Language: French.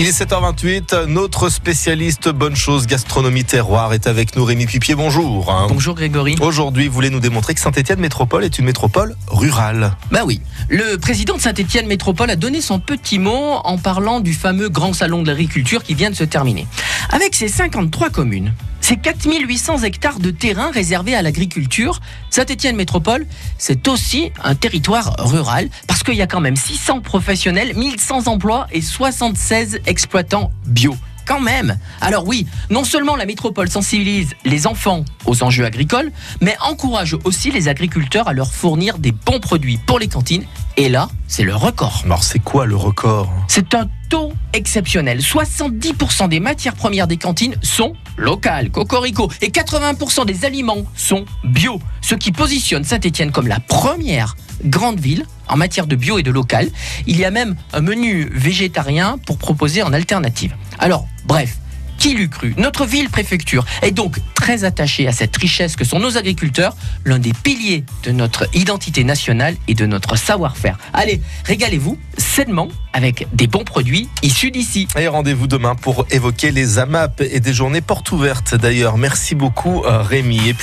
Il est 7h28, notre spécialiste bonne chose gastronomie terroir est avec nous Rémi Pipier, bonjour. Bonjour Grégory. Aujourd'hui, vous voulez nous démontrer que Saint-Étienne Métropole est une métropole rurale. Bah oui, le président de Saint-Étienne Métropole a donné son petit mot en parlant du fameux grand salon de l'agriculture qui vient de se terminer. Avec ses 53 communes, ces 4800 hectares de terrain réservés à l'agriculture, Saint-Étienne Métropole, c'est aussi un territoire rural parce qu'il y a quand même 600 professionnels, 1100 emplois et 76 exploitants bio. Quand même Alors oui, non seulement la métropole sensibilise les enfants aux enjeux agricoles, mais encourage aussi les agriculteurs à leur fournir des bons produits pour les cantines. Et là, c'est le record. Alors c'est quoi le record? C'est un exceptionnel. 70% des matières premières des cantines sont locales, cocorico, et 80% des aliments sont bio, ce qui positionne Saint-Étienne comme la première grande ville en matière de bio et de local. Il y a même un menu végétarien pour proposer en alternative. Alors, bref, qui l'eût cru? Notre ville-préfecture est donc très attachée à cette richesse que sont nos agriculteurs, l'un des piliers de notre identité nationale et de notre savoir-faire. Allez, régalez-vous sainement avec des bons produits issus d'ici. Et rendez-vous demain pour évoquer les AMAP et des journées portes ouvertes d'ailleurs. Merci beaucoup euh, Rémi. Et